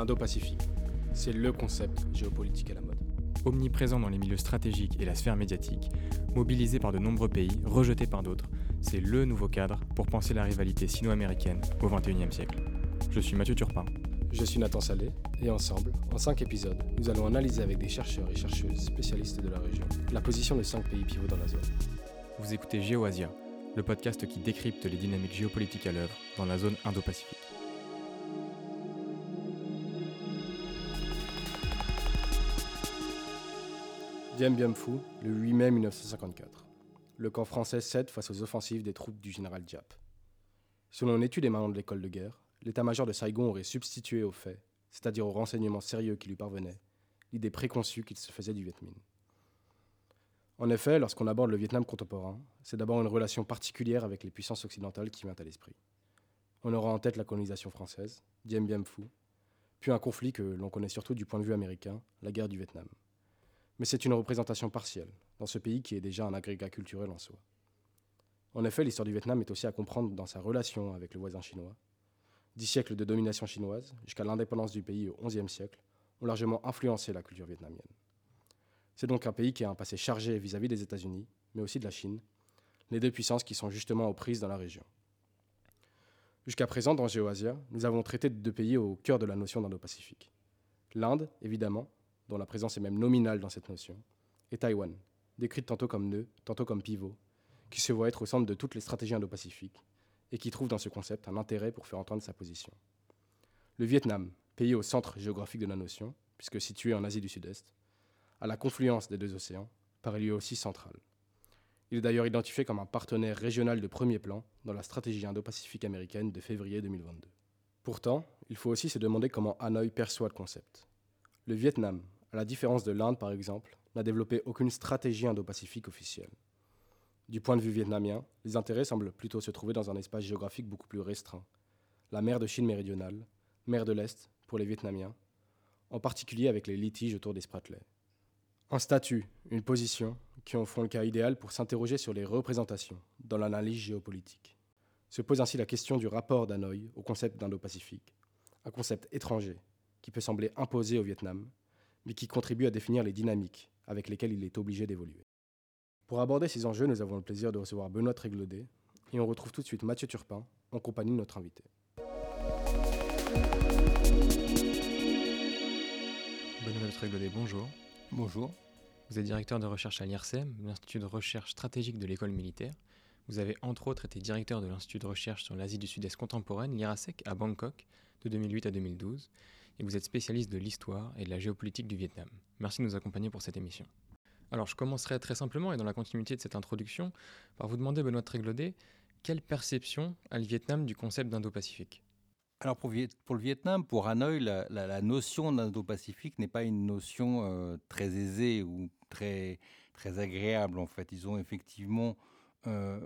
L'Indo-Pacifique, c'est le concept géopolitique à la mode. Omniprésent dans les milieux stratégiques et la sphère médiatique, mobilisé par de nombreux pays, rejeté par d'autres, c'est le nouveau cadre pour penser la rivalité sino-américaine au XXIe siècle. Je suis Mathieu Turpin. Je suis Nathan Salé, et ensemble, en cinq épisodes, nous allons analyser avec des chercheurs et chercheuses spécialistes de la région la position de cinq pays pivots dans la zone. Vous écoutez GeoAsia, le podcast qui décrypte les dynamiques géopolitiques à l'œuvre dans la zone Indo-Pacifique. Dien Bien Phu, le 8 mai 1954. Le camp français cède face aux offensives des troupes du général Diap. Selon une étude émanant de l'école de guerre, l'état-major de Saigon aurait substitué aux faits, c'est-à-dire aux renseignements sérieux qui lui parvenaient, l'idée préconçue qu'il se faisait du Viet Minh. En effet, lorsqu'on aborde le Vietnam contemporain, c'est d'abord une relation particulière avec les puissances occidentales qui vient à l'esprit. On aura en tête la colonisation française, Dien Bien Phu, puis un conflit que l'on connaît surtout du point de vue américain, la guerre du Vietnam. Mais c'est une représentation partielle, dans ce pays qui est déjà un agrégat culturel en soi. En effet, l'histoire du Vietnam est aussi à comprendre dans sa relation avec le voisin chinois. Dix siècles de domination chinoise, jusqu'à l'indépendance du pays au XIe siècle, ont largement influencé la culture vietnamienne. C'est donc un pays qui a un passé chargé vis-à-vis des États-Unis, mais aussi de la Chine, les deux puissances qui sont justement aux prises dans la région. Jusqu'à présent, dans GeoAsia, nous avons traité de deux pays au cœur de la notion d'Indo-Pacifique. L'Inde, évidemment, dont la présence est même nominale dans cette notion, et Taïwan, décrite tantôt comme nœud, tantôt comme pivot, qui se voit être au centre de toutes les stratégies indo-pacifiques, et qui trouve dans ce concept un intérêt pour faire entendre sa position. Le Vietnam, pays au centre géographique de la notion, puisque situé en Asie du Sud-Est, à la confluence des deux océans, paraît lui aussi central. Il est d'ailleurs identifié comme un partenaire régional de premier plan dans la stratégie indo-pacifique américaine de février 2022. Pourtant, il faut aussi se demander comment Hanoï perçoit le concept. Le Vietnam, à la différence de l'Inde par exemple, n'a développé aucune stratégie indo-pacifique officielle. Du point de vue vietnamien, les intérêts semblent plutôt se trouver dans un espace géographique beaucoup plus restreint. La mer de Chine méridionale, mer de l'Est pour les Vietnamiens, en particulier avec les litiges autour des Spratlets. Un statut, une position, qui en font le cas idéal pour s'interroger sur les représentations dans l'analyse géopolitique. Se pose ainsi la question du rapport d'Hanoï au concept d'Indo-Pacifique, un concept étranger qui peut sembler imposé au Vietnam, mais qui contribue à définir les dynamiques avec lesquelles il est obligé d'évoluer. Pour aborder ces enjeux, nous avons le plaisir de recevoir Benoît Tréglodet, et on retrouve tout de suite Mathieu Turpin en compagnie de notre invité. Benoît Tréglodet, bonjour. Bonjour. Vous êtes directeur de recherche à l'IRSEM, l'Institut de recherche stratégique de l'école militaire. Vous avez entre autres été directeur de l'Institut de recherche sur l'Asie du Sud-Est contemporaine, l'IRASEC, à Bangkok, de 2008 à 2012. Et vous êtes spécialiste de l'histoire et de la géopolitique du Vietnam. Merci de nous accompagner pour cette émission. Alors je commencerai très simplement et dans la continuité de cette introduction par vous demander, Benoît Tréglodet, quelle perception a le Vietnam du concept d'Indo-Pacifique? Alors pour, le Vietnam, pour Hanoï, la, notion d'Indo-Pacifique n'est pas une notion euh, très aisée ou très, très agréable. En fait, ils ont effectivement euh,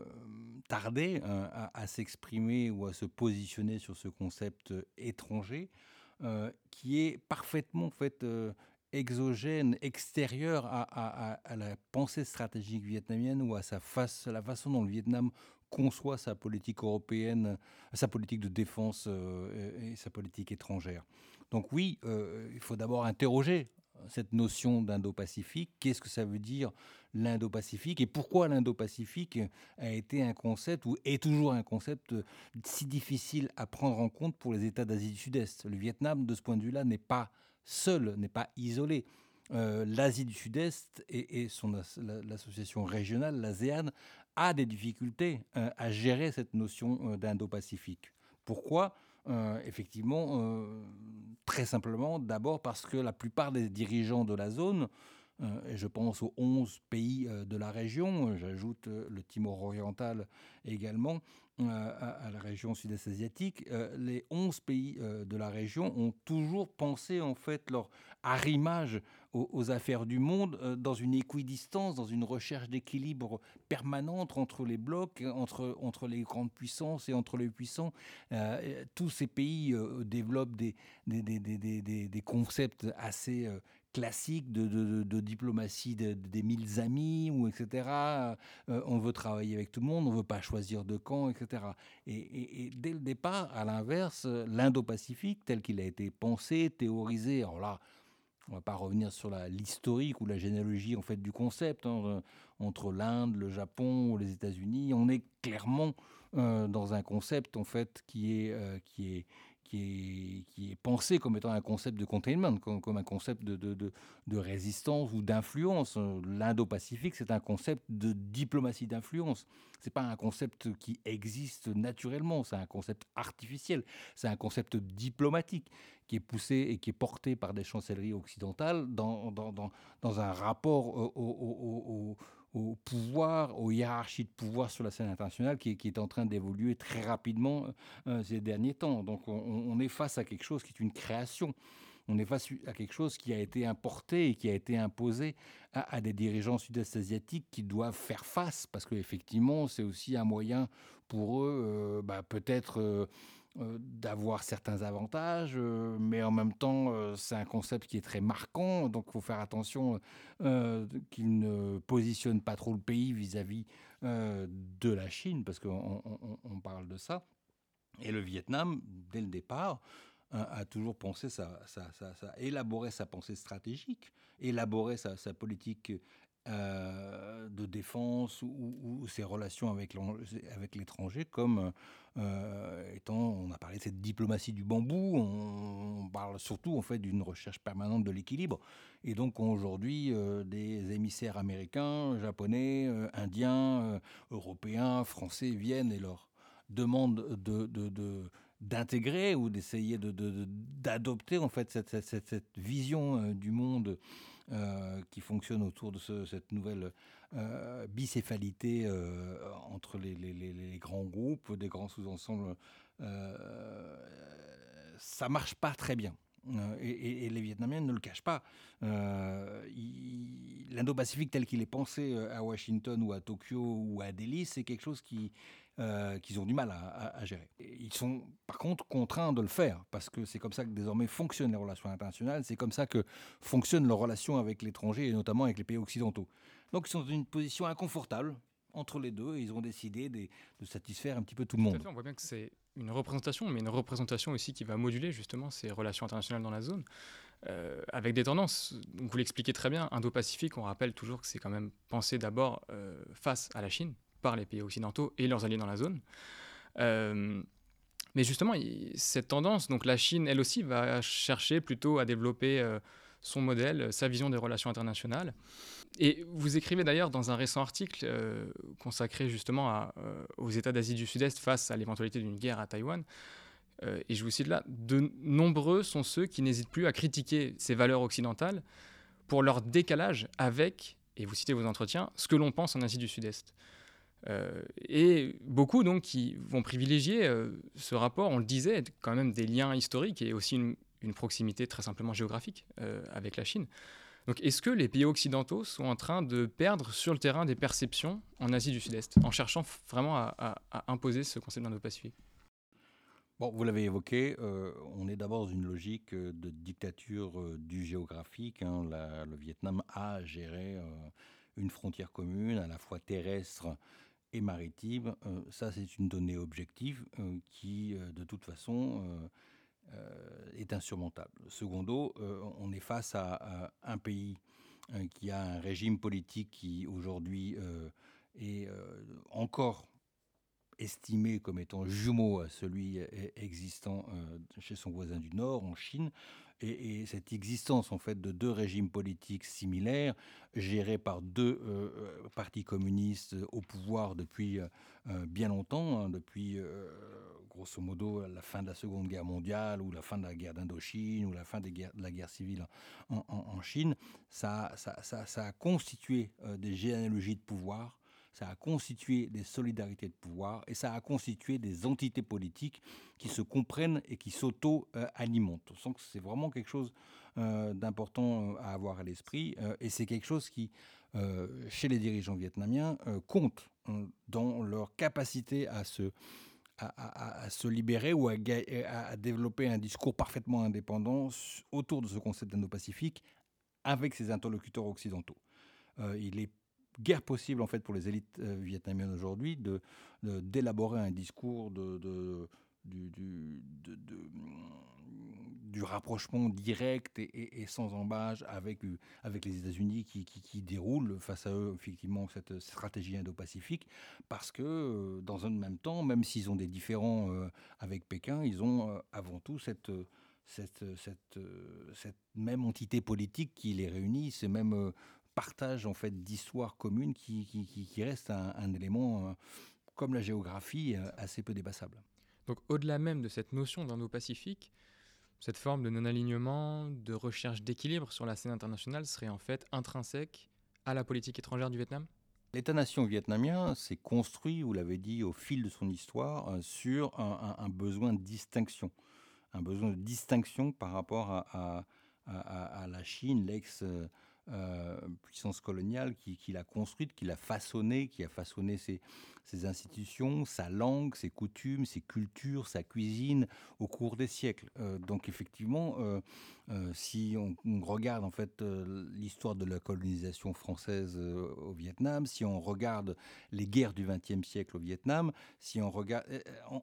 tardé hein, à, s'exprimer ou à se positionner sur ce concept étranger, euh, qui est parfaitement en fait exogène, extérieur à, la pensée stratégique vietnamienne ou à sa face, la façon dont le Vietnam conçoit sa politique européenne, sa politique de défense euh, et sa politique étrangère. Donc oui, euh, il faut d'abord interroger cette notion d'Indo-Pacifique. Qu'est-ce que ça veut dire l'Indo-Pacifique? Et pourquoi l'Indo-Pacifique a été un concept ou est toujours un concept si difficile à prendre en compte pour les États d'Asie du Sud-Est? Le Vietnam, de ce point de vue-là, n'est pas seul, n'est pas isolé. Euh, L'Asie du Sud-Est et, son l'association régionale, l'ASEAN, a des difficultés euh, à gérer cette notion euh, d'Indo-Pacifique. Pourquoi? Effectivement, très simplement, d'abord parce que la plupart des dirigeants de la zone et je pense aux 11 pays de la région, j'ajoute le Timor oriental également, à, la région sud-est asiatique, les 11 pays de la région ont toujours pensé en fait leur arrimage aux, affaires du monde dans une équidistance, dans une recherche d'équilibre permanente entre les blocs, entre, entre les grandes puissances et entre les puissants. tous ces pays développent des, des, des, des, concepts assez classique de, diplomatie des mille amis, ou etc. on veut travailler avec tout le monde, on ne veut pas choisir de camp, etc. Et, dès le départ, à l'inverse, l'Indo-Pacifique, tel qu'il a été pensé, théorisé, alors là, on ne va pas revenir sur l'historique ou la généalogie en fait du concept hein, entre l'Inde, le Japon ou les États-Unis. On est clairement dans un concept en fait qui est, qui est, qui est, pensé comme étant un concept de containment, comme, un concept de, de, résistance ou d'influence. L'Indo-Pacifique, c'est un concept de diplomatie d'influence. Ce n'est pas un concept qui existe naturellement, c'est un concept artificiel, c'est un concept diplomatique qui est poussé et qui est porté par des chancelleries occidentales dans, dans, dans, dans un rapport au pouvoir, aux hiérarchies de pouvoir sur la scène internationale qui, est en train d'évoluer très rapidement euh, ces derniers temps. Donc on, est face à quelque chose qui est une création. On est face à quelque chose qui a été importé et qui a été imposé à, des dirigeants sud-est asiatiques qui doivent faire face, parce qu'effectivement, c'est aussi un moyen pour eux, euh, bah, peut-être euh, euh, d'avoir certains avantages, euh, mais en même temps, euh, c'est un concept qui est très marquant, donc il faut faire attention qu'il ne positionne pas trop le pays vis-à-vis de la Chine, parce qu'on on, parle de ça. Et le Vietnam, dès le départ, a toujours pensé ça, ça, ça, ça, élaboré sa pensée stratégique, élaboré sa, sa politique euh, de défense ou, ses relations avec l'étranger comme euh, étant, on a parlé de cette diplomatie du bambou, on, parle surtout en fait d'une recherche permanente de l'équilibre. Et donc aujourd'hui, euh, des émissaires américains, japonais, indiens, européens, français viennent et leur demandent de, d'intégrer ou d'essayer d'adopter en fait cette, cette vision du monde euh, qui fonctionne autour de cette nouvelle euh, bicéphalité euh, entre les, grands groupes, des grands sous-ensembles, ça marche pas très bien. Et, les Vietnamiens ne le cachent pas. L'Indo-Pacifique tel qu'il est pensé à Washington ou à Tokyo ou à Delhi, c'est quelque chose qui, euh, qu'ils ont du mal à, gérer. ils sont par contre contraints de le faire, parce que c'est comme ça que désormais fonctionnent les relations internationales, c'est comme ça que fonctionnent leurs relations avec l'étranger, et notamment avec les pays occidentaux. Donc ils sont dans une position inconfortable entre les deux, et ils ont décidé de, satisfaire un petit peu tout le monde. on voit bien que c'est une représentation, mais une représentation aussi qui va moduler justement ces relations internationales dans la zone. Euh, avec des tendances. Donc vous l'expliquez très bien, Indo-Pacifique, on rappelle toujours que c'est quand même pensé d'abord euh, face à la Chine, par les pays occidentaux et leurs alliés dans la zone. Euh, mais justement, cette tendance, donc la Chine, elle aussi, va chercher plutôt à développer euh, son modèle, sa vision des relations internationales. Et vous écrivez d'ailleurs dans un récent article euh, consacré justement aux États d'Asie du Sud-Est face à l'éventualité d'une guerre à Taïwan, et je vous cite là, de nombreux sont ceux qui n'hésitent plus à critiquer ces valeurs occidentales pour leur décalage avec, et vous citez vos entretiens, ce que l'on pense en Asie du Sud-Est. Euh, et beaucoup donc qui vont privilégier euh, ce rapport, on le disait, quand même des liens historiques et aussi une, proximité très simplement géographique euh, avec la Chine. Donc est-ce que les pays occidentaux sont en train de perdre sur le terrain des perceptions en Asie du Sud-Est, en cherchant vraiment à, imposer ce concept d'Indo-Pacifique Bon, vous l'avez évoqué, on est d'abord dans une logique de dictature du géographique. Hein. le Vietnam a géré une frontière commune, à la fois terrestre maritime, euh, ça c'est une donnée objective euh, qui, euh, de toute façon, est insurmontable. Secondo, on est face à, un pays qui a un régime politique qui aujourd'hui est encore estimé comme étant jumeau à celui existant chez son voisin du Nord, en Chine, et, cette existence en fait de deux régimes politiques similaires, gérés par deux euh, euh, partis communistes au pouvoir depuis euh, bien longtemps, hein, depuis grosso modo la fin de la Seconde Guerre mondiale ou la fin de la guerre d'Indochine ou la fin de la guerre civile en, Chine, ça, ça, a constitué des généalogies de pouvoir ça a constitué des solidarités de pouvoir et ça a constitué des entités politiques qui se comprennent et qui s'auto-alimentent. On sent que c'est vraiment quelque chose euh, d'important euh, à avoir à l'esprit euh, et c'est quelque chose qui, chez les dirigeants vietnamiens, compte dans leur capacité à se, libérer ou à, développer un discours parfaitement indépendant autour de ce concept d'indo-pacifique avec ses interlocuteurs occidentaux. il est guère possible en fait pour les élites vietnamiennes aujourd'hui de, d'élaborer un discours de, de du, du, du rapprochement direct et, sans embâche avec, avec les États-Unis qui, qui, déroulent face à eux effectivement cette stratégie indo-pacifique. Parce que euh, dans un même temps, même s'ils ont des différends euh, avec Pékin, ils ont euh, avant tout cette, cette, cette, cette, même entité politique qui les réunit, ce même partage en fait d'histoire commune qui, qui, qui, reste un, un élément comme la géographie assez peu dépassable. Donc au-delà même de cette notion d'indo-pacifique, cette forme de non-alignement, de recherche d'équilibre sur la scène internationale serait en fait intrinsèque à la politique étrangère du Vietnam? L'État-nation vietnamien s'est construit, vous l'avez dit, au fil de son histoire, euh, sur un, besoin de distinction. Un besoin de distinction par rapport à, à la Chine, l'ex- euh, puissance coloniale qui, l'a construite, qui l'a façonnée, qui a façonné ses, institutions, sa langue, ses coutumes, ses cultures, sa cuisine au cours des siècles. Euh, donc effectivement, euh, si on, regarde en fait l'histoire de la colonisation française au Vietnam, si on regarde les guerres du XXe siècle au Vietnam, si on regarde,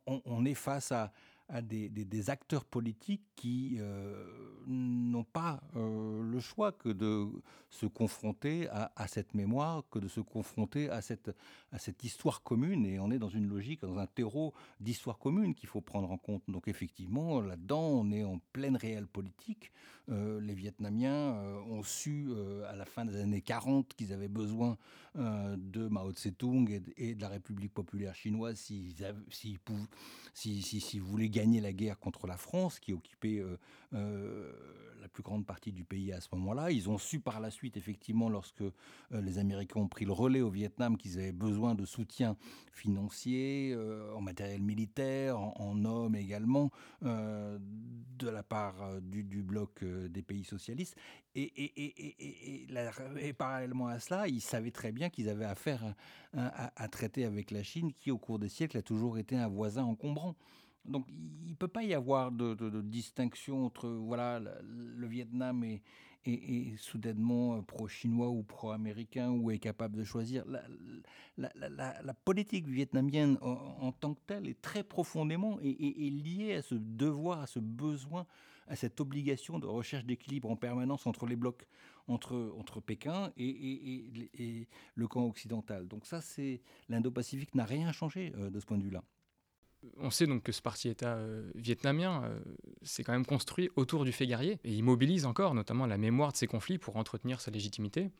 on est face à à des, acteurs politiques qui euh, n'ont pas euh, le choix que de se confronter à, cette mémoire, que de se confronter à cette, à cette histoire commune. Et on est dans une logique, dans un terreau d'histoire commune qu'il faut prendre en compte. Donc effectivement, là-dedans, on est en pleine réelle politique. Euh, les Vietnamiens ont su, à la fin des années 40, qu'ils avaient besoin de Mao Tse-tung et, de la République populaire chinoise s'ils si, si, si, si, voulaient gagner la guerre contre la France, qui occupait euh, euh, la plus grande partie du pays à ce moment-là. Ils ont su par la suite, effectivement, lorsque euh, les Américains ont pris le relais au Vietnam, qu'ils avaient besoin de soutien financier, en matériel militaire, en, hommes également, de la part du, bloc des pays socialistes. Et, parallèlement à cela, ils savaient très bien qu'ils avaient affaire à, traiter avec la Chine, qui au cours des siècles a toujours été un voisin encombrant. Donc il ne peut pas y avoir de, distinction entre voilà, le Vietnam est, soudainement euh, pro-chinois ou pro-américain ou est capable de choisir. La, politique vietnamienne en, tant que telle est très profondément et, liée à ce devoir, à ce besoin, à cette obligation de recherche d'équilibre en permanence entre les blocs, entre, entre Pékin et, le camp occidental. Donc ça, c'est l'Indo-Pacifique n'a rien changé euh, de ce point de vue-là on sait donc que ce parti-État euh, vietnamien euh, s'est quand même construit autour du fait guerrier et il mobilise encore notamment la mémoire de ces conflits pour entretenir sa légitimité.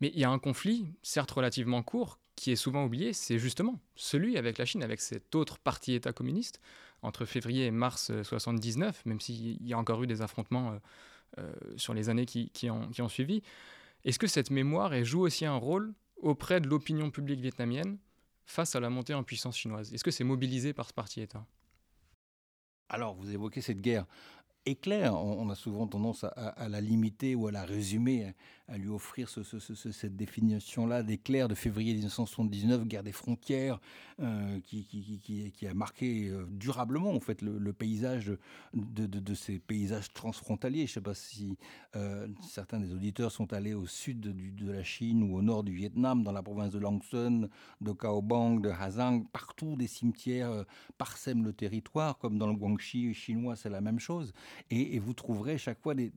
Mais il y a un conflit, certes relativement court, qui est souvent oublié, c'est justement celui avec la Chine, avec cet autre parti-État communiste, entre février et mars 1979, même s'il y a encore eu des affrontements euh, sur les années qui ont suivi. Est-ce que cette mémoire joue aussi un rôle auprès de l'opinion publique vietnamienne face à la montée en puissance chinoise Est-ce que c'est mobilisé par ce parti-État alors, vous évoquez cette guerre éclair. On, a souvent tendance à, la limiter ou à la résumer, à lui offrir cette définition-là d'éclair de février 1979, guerre des frontières, euh, qui, a marqué euh, durablement en fait le, paysage de, ces paysages transfrontaliers. Je ne sais pas si euh, certains des auditeurs sont allés au sud de la Chine ou au nord du Vietnam, dans la province de Lang Son, de Cao Bang, de Hazang, partout des cimetières parsèment le territoire, comme dans le Guangxi chinois, c'est la même chose. Et, vous trouverez chaque fois des,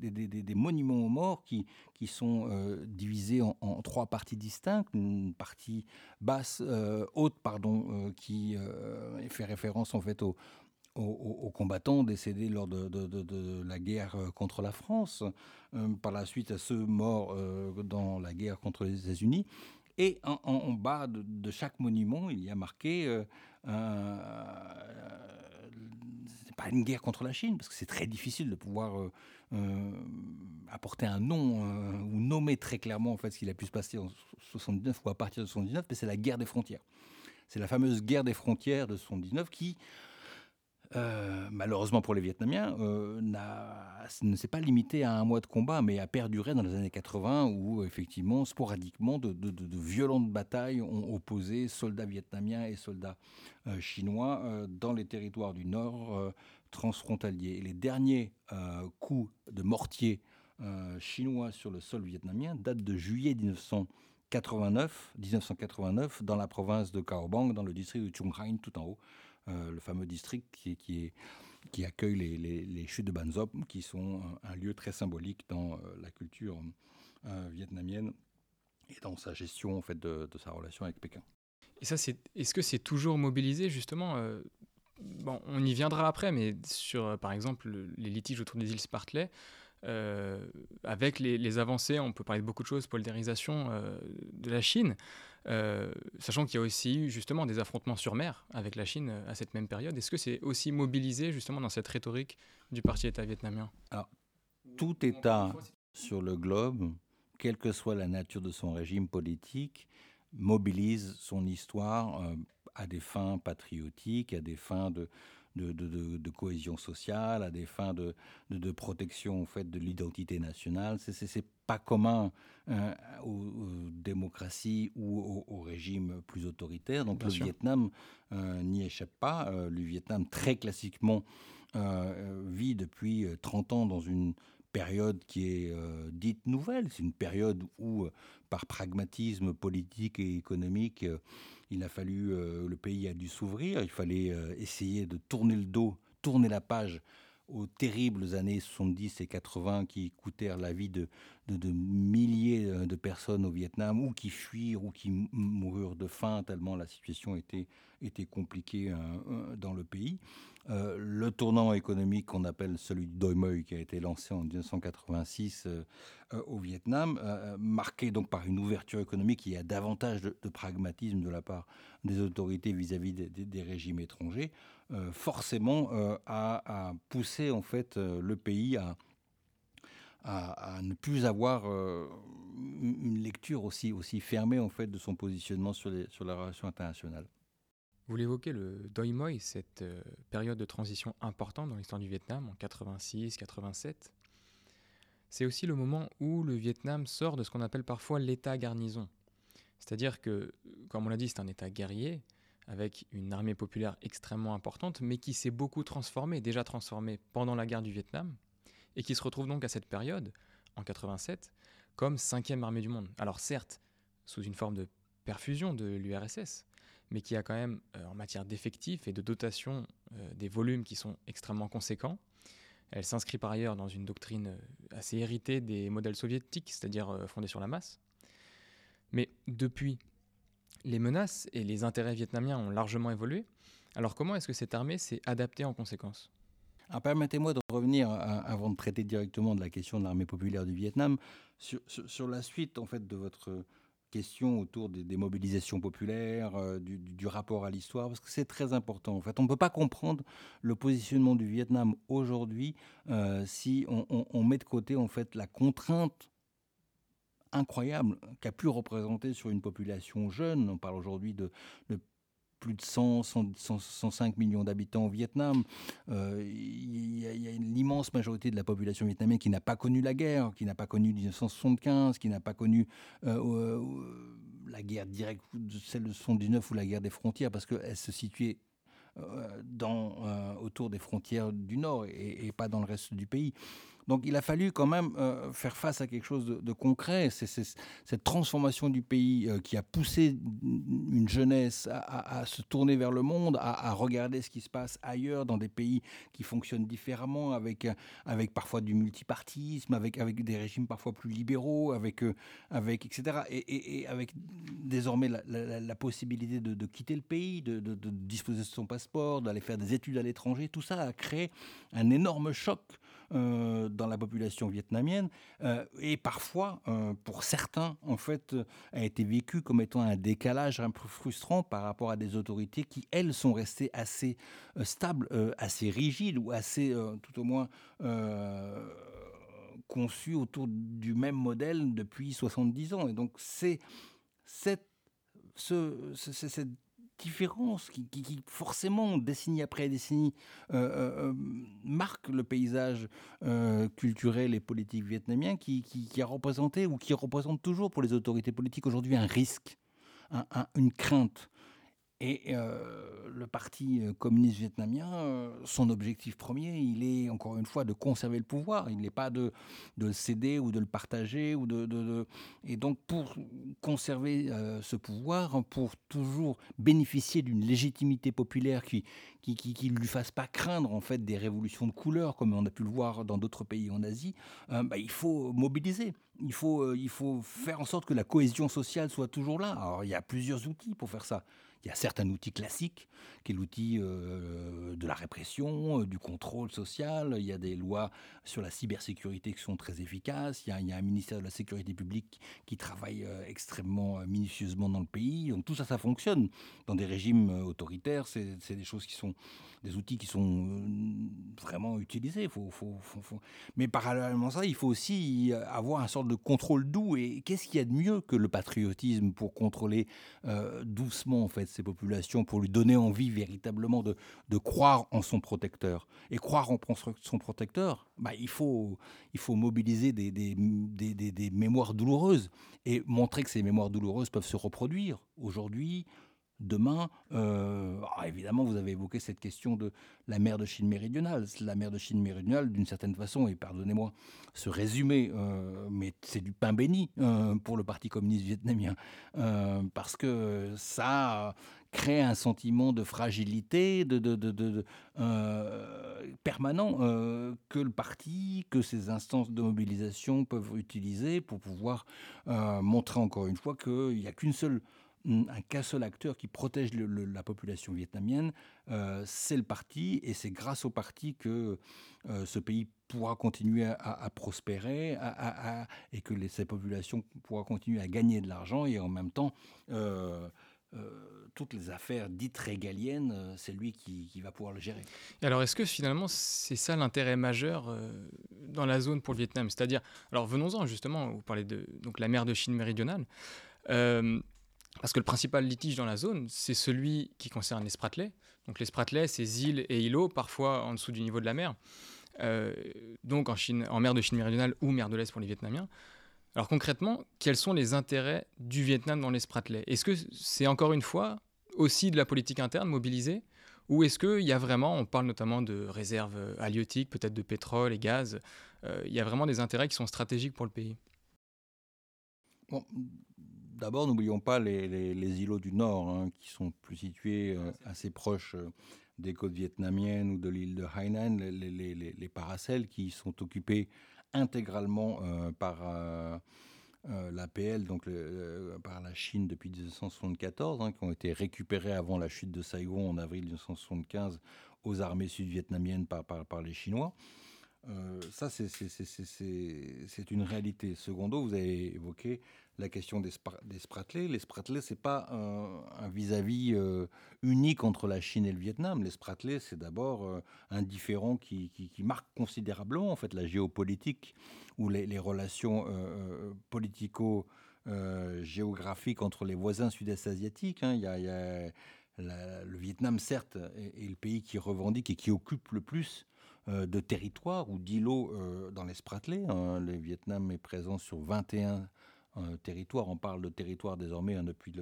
monuments aux morts qui, qui sont euh, divisés en, trois parties distinctes. Une partie basse, euh, haute, pardon, euh, qui fait référence en fait aux, aux, combattants décédés lors de, de, la guerre contre la France, par la suite à ceux morts dans la guerre contre les États-Unis. Et en, bas de, chaque monument, il y a marqué un pas une guerre contre la Chine, parce que c'est très difficile de pouvoir euh, euh, apporter un nom euh, ou nommer très clairement en fait ce qu'il a pu se passer en 79 ou à partir de 79, mais c'est la guerre des frontières. C'est la fameuse guerre des frontières de 79 qui, euh, malheureusement pour les Vietnamiens, euh, ne s'est pas limité à un mois de combat, mais a perduré dans les années 80, où effectivement, sporadiquement, de, violentes batailles ont opposé soldats vietnamiens et soldats euh, chinois dans les territoires du Nord transfrontaliers. Et les derniers coups de mortier chinois sur le sol vietnamien date de juillet 1989, 1989 dans la province de Cao Bang, dans le district de Chung Hain, tout en haut, le fameux district qui, qui accueille les, chutes de Ban qui sont un, lieu très symbolique dans euh, la culture euh, vietnamienne et dans sa gestion en fait de, sa relation avec Pékin. Et ça, c'est, est-ce que c'est toujours mobilisé justement euh, Bon, on y viendra après, mais sur, par exemple, les litiges autour des îles Spartley, avec les, avancées, on peut parler de beaucoup de choses, polarisation de la Chine. Euh, sachant qu'il y a aussi eu justement des affrontements sur mer avec la Chine euh, à cette même période. Est-ce que c'est aussi mobilisé justement dans cette rhétorique du parti État vietnamien? Alors, tout État sur le globe, quelle que soit la nature de son régime politique, mobilise son histoire euh, à des fins patriotiques, à des fins de, de, cohésion sociale, à des fins de, protection en fait, de l'identité nationale. Ce n'est pas commun euh, aux, démocraties ou aux, régimes plus autoritaires. Donc le Vietnam euh, n'y échappe pas. Euh, le Vietnam, très classiquement, vit depuis 30 ans dans une période qui est dite nouvelle. C'est une période où, par pragmatisme politique et économique, il a fallu, euh, le pays a dû s'ouvrir, il fallait euh, essayer de tourner le dos, tourner la page aux terribles années 70 et 80 qui coûtèrent la vie de, de, milliers euh, de personnes au Vietnam, ou qui fuirent, ou qui moururent de faim, tellement la situation était, compliquée dans le pays. Euh, le tournant économique qu'on appelle celui du Doi Moi, qui a été lancé en 1986 euh, euh, au Vietnam, marqué donc par une ouverture économique qui a davantage de, pragmatisme de la part des autorités vis-à-vis des, régimes étrangers, forcément a, poussé en fait le pays à, à, ne plus avoir une lecture aussi, fermée de son positionnement sur, la relation internationale. Vous l'évoquez, le Doi Moi, cette euh, période de transition importante dans l'histoire du Vietnam, en 86-87. C'est aussi le moment où le Vietnam sort de ce qu'on appelle parfois l'état garnison. C'est-à-dire que, comme on l'a dit, c'est un état guerrier, avec une armée populaire extrêmement importante, mais qui s'est beaucoup transformé, déjà transformé pendant la guerre du Vietnam, et qui se retrouve donc à cette période, en 87, comme cinquième armée du monde. Alors certes, sous une forme de perfusion de l'URSS, mais qui a quand même, euh, en matière d'effectifs et de dotation, euh, des volumes qui sont extrêmement conséquents. Elle s'inscrit par ailleurs dans une doctrine euh, assez héritée des modèles soviétiques, c'est-à-dire fondée sur la masse. Mais depuis, les menaces et les intérêts vietnamiens ont largement évolué. Alors comment est-ce que cette armée s'est adaptée en conséquence? Permettez-moi de revenir, avant de traiter directement de la question de l'armée populaire du Vietnam, sur, la suite en fait de votre question autour des, mobilisations populaires, euh, du, rapport à l'histoire, parce que c'est très important. En fait, on ne peut pas comprendre le positionnement du Vietnam aujourd'hui euh, si on, met de côté en fait la contrainte incroyable qu'a pu représenter sur une population jeune. On parle aujourd'hui de plus de 100, 105 millions d'habitants au Vietnam. Euh, il y, a une immense majorité de la population vietnamienne qui n'a pas connu la guerre, qui n'a pas connu 1975, qui n'a pas connu euh, euh, la guerre directe, celle de 79 ou la guerre des frontières, parce qu'elle se situait dans, autour des frontières du Nord et, pas dans le reste du pays. Donc il a fallu quand même euh, faire face à quelque chose de, concret. Cette transformation du pays euh, qui a poussé une jeunesse à, se tourner vers le monde, à, regarder ce qui se passe ailleurs dans des pays qui fonctionnent différemment, avec, avec parfois du multipartisme, avec, avec des régimes parfois plus libéraux, avec, euh, avec etc. Et, avec désormais la, possibilité de, quitter le pays, de, de disposer de son passeport, d'aller faire des études à l'étranger. Tout ça a créé un énorme choc euh, dans la population vietnamienne euh, et parfois, euh, pour certains, en fait, a été vécu comme étant un décalage un peu frustrant par rapport à des autorités qui, elles, sont restées assez stables, assez rigides ou assez, tout au moins, conçues autour du même modèle depuis 70 ans. Et donc, c'est cette, ce, cette différence qui, forcément, décennie après décennie, euh, euh, euh, marque le paysage culturel et politique vietnamien qui, qui, a représenté ou qui représente toujours pour les autorités politiques aujourd'hui un risque, une crainte. Et le Parti communiste vietnamien, son objectif premier, il est encore une fois de conserver le pouvoir. Il n'est pas de, de, le céder ou de le partager. Ou de, Et donc, pour conserver ce pouvoir, pour toujours bénéficier d'une légitimité populaire qui qui, qui, lui fasse pas craindre en fait des révolutions de couleur comme on a pu le voir dans d'autres pays en Asie, bah, il faut mobiliser. Il faut, il faut faire en sorte que la cohésion sociale soit toujours là. Alors, il y a plusieurs outils pour faire ça. Il y a certains outils classiques, qui est l'outil euh, de la répression, euh, du contrôle social. Il y a des lois sur la cybersécurité qui sont très efficaces. Il y a, un ministère de la sécurité publique qui travaille euh, extrêmement minutieusement dans le pays. Donc tout ça, ça fonctionne. Dans des régimes autoritaires, c'est des choses qui sont des outils qui sont vraiment utilisés. Faut, faut, faut, Mais parallèlement à ça, il faut aussi avoir un sorte de contrôle doux. Et qu'est-ce qu'il y a de mieux que le patriotisme pour contrôler doucement en fait ces populations, pour lui donner envie véritablement de, de croire en son protecteur. Et croire en son protecteur, bah, il, faut, il faut mobiliser des, des, des, des mémoires douloureuses et montrer que ces mémoires douloureuses peuvent se reproduire aujourd'hui, demain. Euh, évidemment, vous avez évoqué cette question de la mer de Chine méridionale. La mer de Chine méridionale, d'une certaine façon, et pardonnez-moi ce résumé, euh, mais c'est du pain béni euh, pour le Parti communiste vietnamien, parce que ça crée un sentiment de fragilité, de, permanent que le parti, que ses instances de mobilisation peuvent utiliser pour pouvoir montrer encore une fois qu'il n'y a qu'une seule un qu'un seul acteur qui protège la population vietnamienne, euh, c'est le parti, et c'est grâce au parti que euh, ce pays pourra continuer à, prospérer et que les, ces populations pourra continuer à gagner de l'argent, et en même temps, euh, toutes les affaires dites régaliennes, c'est lui qui, va pouvoir le gérer. Alors, est-ce que finalement, c'est ça l'intérêt majeur dans la zone pour le Vietnam? C'est-à-dire, alors venons-en justement, vous parlez de donc, la mer de Chine méridionale. Parce que le principal litige dans la zone, c'est celui qui concerne les Spratlais. Donc les Spratlais, ces îles et îlots, parfois en dessous du niveau de la mer. Euh, donc en, mer de Chine méridionale ou mer de l'Est pour les Vietnamiens. Alors concrètement, quels sont les intérêts du Vietnam dans les Spratlais Est-ce que c'est encore une fois aussi de la politique interne mobilisée? Ou est-ce qu'il y a vraiment, on parle notamment de réserves halieutiques, peut-être de pétrole et gaz, euh, il y a vraiment des intérêts qui sont stratégiques pour le pays? D'abord, n'oublions pas les, îlots du Nord, hein, qui sont plus situés euh, assez proches euh, des côtes vietnamiennes ou de l'île de Hainan, les, paracels qui sont occupés intégralement euh, par l'APL, donc par la Chine depuis 1974, hein, qui ont été récupérés avant la chute de Saigon en avril 1975 aux armées sud-vietnamiennes par, par, les Chinois. Ça, c'est une réalité. Secondo, vous avez évoqué la question des, des. Les spratlés, c'est pas un vis-à-vis euh, unique entre la Chine et le Vietnam. Les spratlés, c'est d'abord euh, un différent qui, marque considérablement en fait la géopolitique ou les, relations euh, politico-géographiques entre les voisins sud-est asiatiques. Hein. Y a, le Vietnam, certes, est, le pays qui revendique et qui occupe le plus de territoires ou d'îlots dans les Spratlés. Hein. Le Vietnam est présent sur 21 territoire. On parle de territoire désormais hein, depuis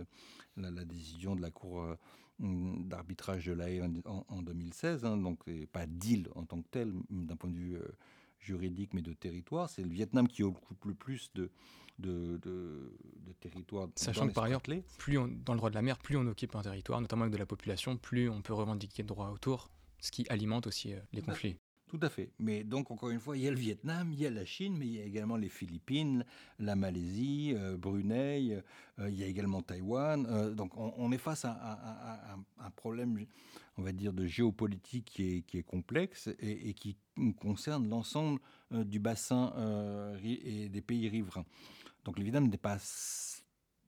la, décision de la Cour euh, d'arbitrage de l'AE en, en, 2016. Hein, donc, pas d'île en tant que telle, d'un point de vue euh, juridique, mais de territoire. C'est le Vietnam qui occupe le plus de, de, de, territoire. Sachant que par ailleurs, plus on, dans le droit de la mer, plus on occupe un territoire, notamment avec de la population, plus on peut revendiquer de droits autour, ce qui alimente aussi euh, les conflits. Tout à fait. Mais donc, encore une fois, il y a le Vietnam, il y a la Chine, mais il y a également les Philippines, la Malaisie, euh, Brunei, euh, il y a également Taïwan. Euh, donc, on, est face à, un problème, on va dire, de géopolitique qui est, complexe et, qui concerne l'ensemble du bassin et des pays riverains. Donc, le Vietnam n'est pas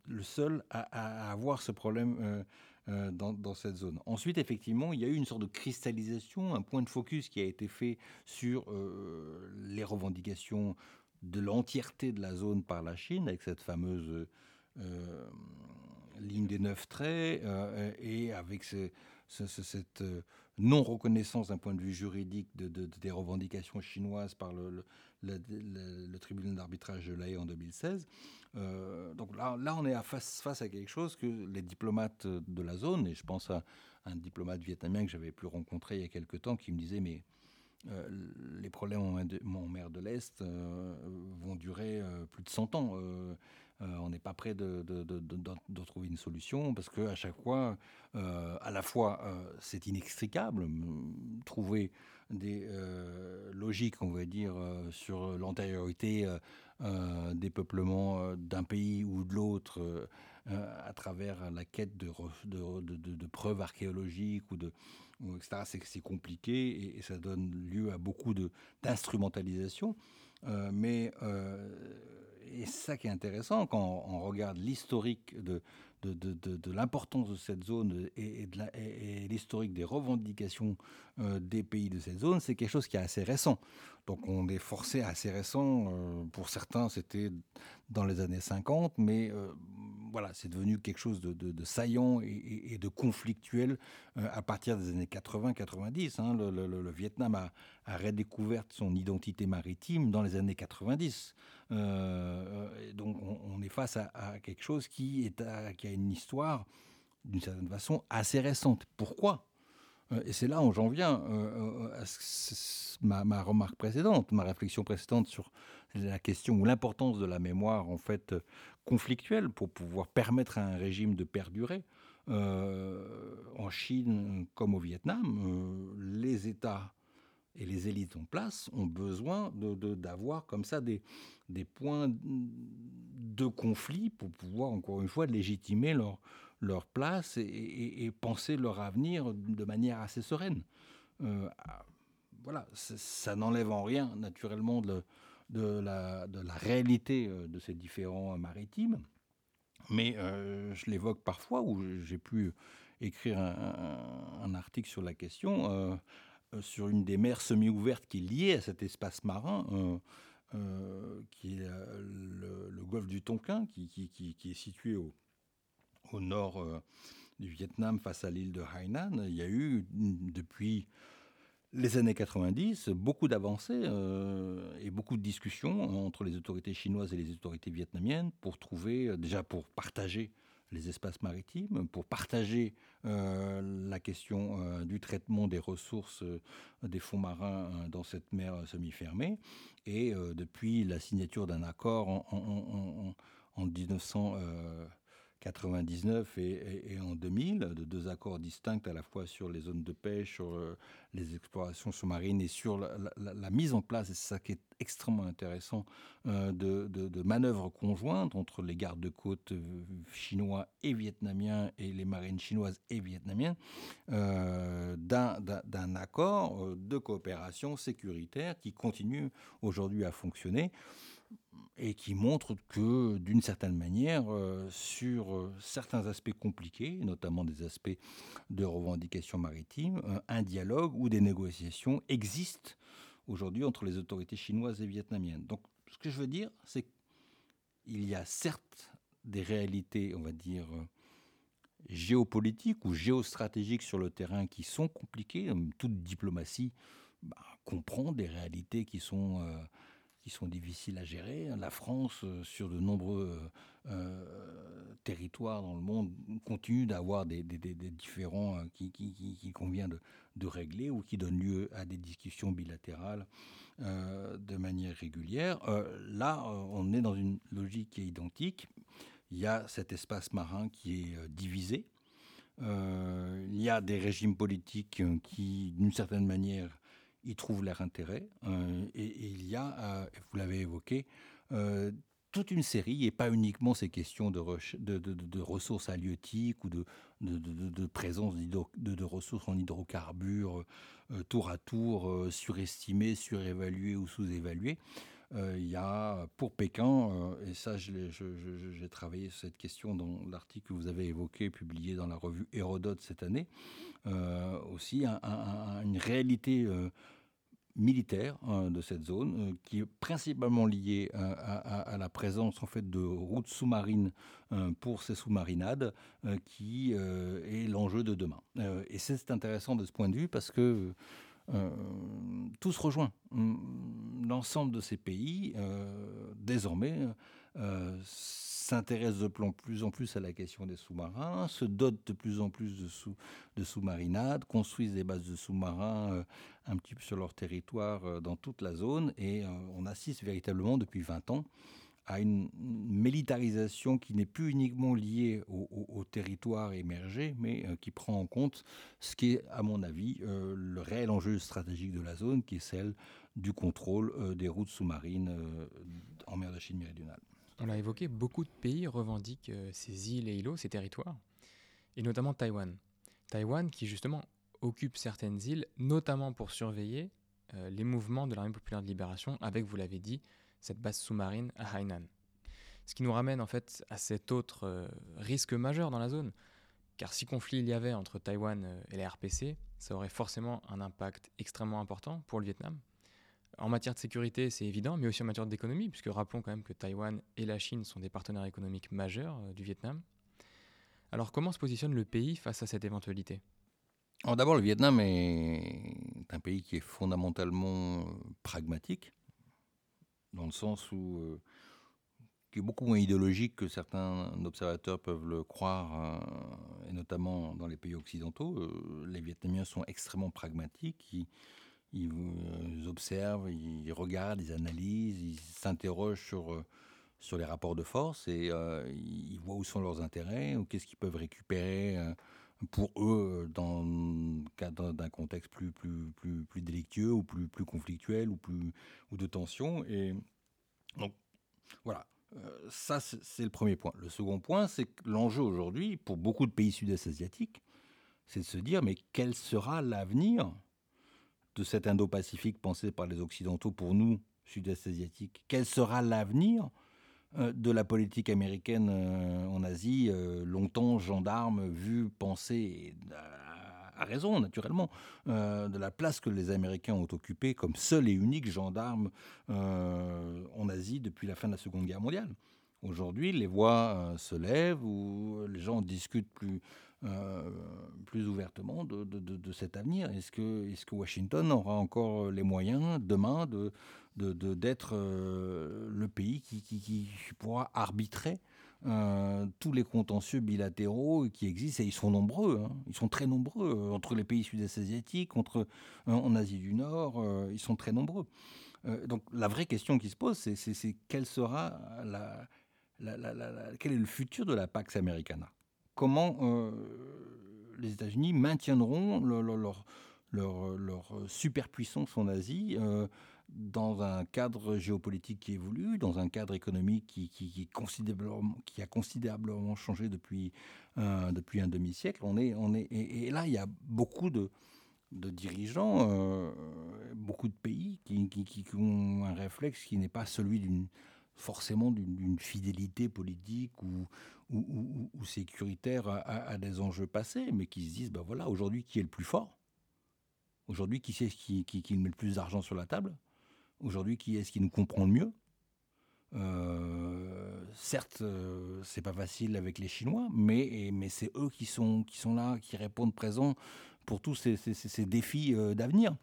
le seul à, avoir ce problème euh, dans, cette zone. Ensuite, effectivement, il y a eu une sorte de cristallisation, un point de focus qui a été fait sur euh, les revendications de l'entièreté de la zone par la Chine, avec cette fameuse euh, ligne des neuf traits et avec cette non-reconnaissance d'un point de vue juridique de, des revendications chinoises par le, tribunal d'arbitrage de l'AE en 2016. donc là, là, on est face, face à quelque chose que les diplomates de la zone, et je pense à un diplomate vietnamien que j'avais pu rencontrer il y a quelque temps, qui me disait, mais euh, les problèmes en, mer de l'Est euh, vont durer euh, plus de 100 ans. On n'est pas prêt de, trouver une solution parce qu'à chaque fois, à la fois, c'est inextricable, trouver des logiques, on va dire, sur l'antériorité des peuplements d'un pays ou de l'autre à travers la quête de, preuves archéologiques ou de, c'est compliqué et, ça donne lieu à beaucoup d'instrumentalisation. Euh, mais euh, et ça qui est intéressant quand on regarde l'historique de, l'importance de cette zone et, et l'historique des revendications des pays de cette zone, c'est quelque chose qui est assez récent. Donc on est forcé assez récent. pour certains, c'était dans les années 50, mais voilà, c'est devenu quelque chose de, saillant et, de conflictuel euh, à partir des années 80-90. Hein. Le, Vietnam a, redécouvert son identité maritime dans les années 90. Euh, donc on, est face à, quelque chose qui, est qui a une histoire, d'une certaine façon, assez récente. Pourquoi? euh, et c'est là où j'en viens à ma, ma, remarque précédente, ma réflexion précédente sur la question ou l'importance de la mémoire en fait conflictuelle pour pouvoir permettre à un régime de perdurer. Euh, en Chine comme au Vietnam, euh, les États et les élites en place ont besoin d'avoir comme ça des points de conflit pour pouvoir, encore une fois, légitimer leur, leur place et, penser leur avenir de manière assez sereine. Euh, voilà, ça n'enlève en rien, naturellement, de, la, réalité euh, de ces différents maritimes. Mais euh, je l'évoque parfois, où j'ai pu écrire un, article sur la question, sur une des mers semi-ouvertes qui est liée à cet espace marin, qui est le, golfe du Tonkin, qui, est situé au, au nord du Vietnam face à l'île de Hainan. Il y a eu, depuis les années 90, beaucoup d'avancées euh, et beaucoup de discussions entre les autorités chinoises et les autorités vietnamiennes pour trouver, euh, déjà pour partager les espaces maritimes, pour partager euh, la question du traitement des ressources des fonds marins dans cette mer semi-fermée. Et depuis la signature d'un accord en, en, en 1900. 99 et, en 2000, de deux accords distincts à la fois sur les zones de pêche, sur euh, les explorations sous-marines et sur la, mise en place, et c'est ça qui est extrêmement intéressant, euh, de, manœuvres conjointes entre les gardes-côtes euh, chinois et vietnamiens et les marines chinoises et vietnamiennes, d'un accord de coopération sécuritaire qui continue aujourd'hui à fonctionner et qui montre que, d'une certaine manière, euh, sur euh, certains aspects compliqués, notamment des aspects de revendication maritime, euh, un dialogue ou des négociations existent aujourd'hui entre les autorités chinoises et vietnamiennes. Donc, ce que je veux dire, c'est qu'il y a certes des réalités, on va dire, géopolitiques ou géostratégiques sur le terrain qui sont compliquées. Toute diplomatie bah, comprend des réalités qui sont qui sont difficiles à gérer. La France, euh, sur de nombreux euh, euh, territoires dans le monde, continue d'avoir des, différends qui, qui, convient de, régler ou qui donnent lieu à des discussions bilatérales de manière régulière. là, on est dans une logique qui est identique. Il y a cet espace marin qui est divisé. il y a des régimes politiques qui, d'une certaine manière, ils trouvent leur intérêt. Euh, et, il y a, euh, vous l'avez évoqué, euh, toute une série, et pas uniquement ces questions de, ressources halieutiques ou de, présence de, ressources en hydrocarbures tour à tour surestimées, surévaluées ou sous-évaluées. il y a pour Pékin, et ça j'ai travaillé sur cette question dans l'article que vous avez évoqué, publié dans la revue Hérodote cette année, aussi une réalité militaire hein, de cette zone, euh, qui est principalement liée à, la présence en fait de routes sous-marines euh, pour ces sous-marinades, qui est l'enjeu de demain. et c'est intéressant de ce point de vue parce que tout se rejoint. Hum, l'ensemble de ces pays, désormais, s'intéresse de plus en plus à la question des sous-marins, se dote de plus en plus de, sous, de sous-marinades, construisent des bases de sous-marins euh, un petit peu sur leur territoire euh, dans toute la zone. Et euh, on assiste véritablement depuis 20 ans à une militarisation qui n'est plus uniquement liée au, territoire émergé, mais qui prend en compte ce qui est, à mon avis, le réel enjeu stratégique de la zone, qui est celle du contrôle des routes sous-marines en mer de Chine méridionale on l'a évoqué, beaucoup de pays revendiquent euh, ces îles et îlots, ces territoires, et notamment Taïwan. Taïwan qui justement occupe certaines îles, notamment pour surveiller euh, les mouvements de l'armée populaire de libération, avec, vous l'avez dit, cette base sous-marine à Hainan. Ce qui nous ramène en fait à cet autre euh, risque majeur dans la zone, car si conflit il y avait entre Taïwan et la RPC, ça aurait forcément un impact extrêmement important pour le Vietnam, en matière de sécurité, c'est évident, mais aussi en matière d'économie, puisque rappelons quand même que Taïwan et la Chine sont des partenaires économiques majeurs euh, du Vietnam. Alors comment se positionne le pays face à cette éventualité? D'abord, le Vietnam est un pays qui est fondamentalement euh, pragmatique, dans le sens où euh, qui est beaucoup moins idéologique que certains observateurs peuvent le croire, et notamment dans les pays occidentaux. les Vietnamiens sont extrêmement pragmatiques. Ils, euh, observent, ils regardent, ils analysent, ils s'interrogent sur, euh, sur les rapports de force et euh, ils voient où sont leurs intérêts ou qu'est-ce qu'ils peuvent récupérer pour eux dans le cadre d'un contexte plus, plus, plus, plus délictueux ou plus, plus conflictuel ou, plus, ou de tension. Et donc, voilà. ça, c'est le premier point. Le second point, c'est que l'enjeu aujourd'hui, pour beaucoup de pays sud-est asiatiques, c'est de se dire, mais quel sera l'avenir de cet Indo-Pacifique pensé par les Occidentaux pour nous, sud-est asiatiques Quel sera l'avenir euh, de la politique américaine euh, en Asie, euh, longtemps gendarme, vu, pensé, à raison naturellement, de la place que les Américains ont occupée comme seul et unique gendarme en Asie depuis la fin de la Seconde Guerre mondiale. Aujourd'hui, les voix se lèvent, ou les gens discutent plus, euh, plus ouvertement de, cet avenir Est-ce que, Washington aura encore les moyens demain de, d'être euh, le pays qui, qui, pourra arbitrer euh, tous les contentieux bilatéraux qui existent, et ils sont nombreux, hein. ils sont très nombreux, entre les pays sud-est asiatiques, entre, en Asie du Nord, ils sont très nombreux. donc la vraie question qui se pose, c'est, quelle sera la, quel est le futur de la Pax Americana? Comment euh, les États-Unis maintiendront leur, superpuissance en Asie euh, dans un cadre géopolitique qui évolue, dans un cadre économique qui, a considérablement changé depuis, un demi-siècle. On est, on est, et, là, il y a beaucoup de, dirigeants, euh, beaucoup de pays qui, qui, ont un réflexe qui n'est pas celui d'une forcément d'une fidélité politique ou, ou, sécuritaire à, des enjeux passés, mais qui se disent, ben voilà, aujourd'hui, qui est le plus fort? Aujourd'hui, qui c'est qui, qui, met le plus d'argent sur la table? Aujourd'hui, qui est-ce qui nous comprend le mieux? Euh, certes, euh, c'est pas facile avec les Chinois, mais, mais c'est eux qui sont, qui sont là, qui répondent présents pour tous ces, ces, défis euh, d'avenir.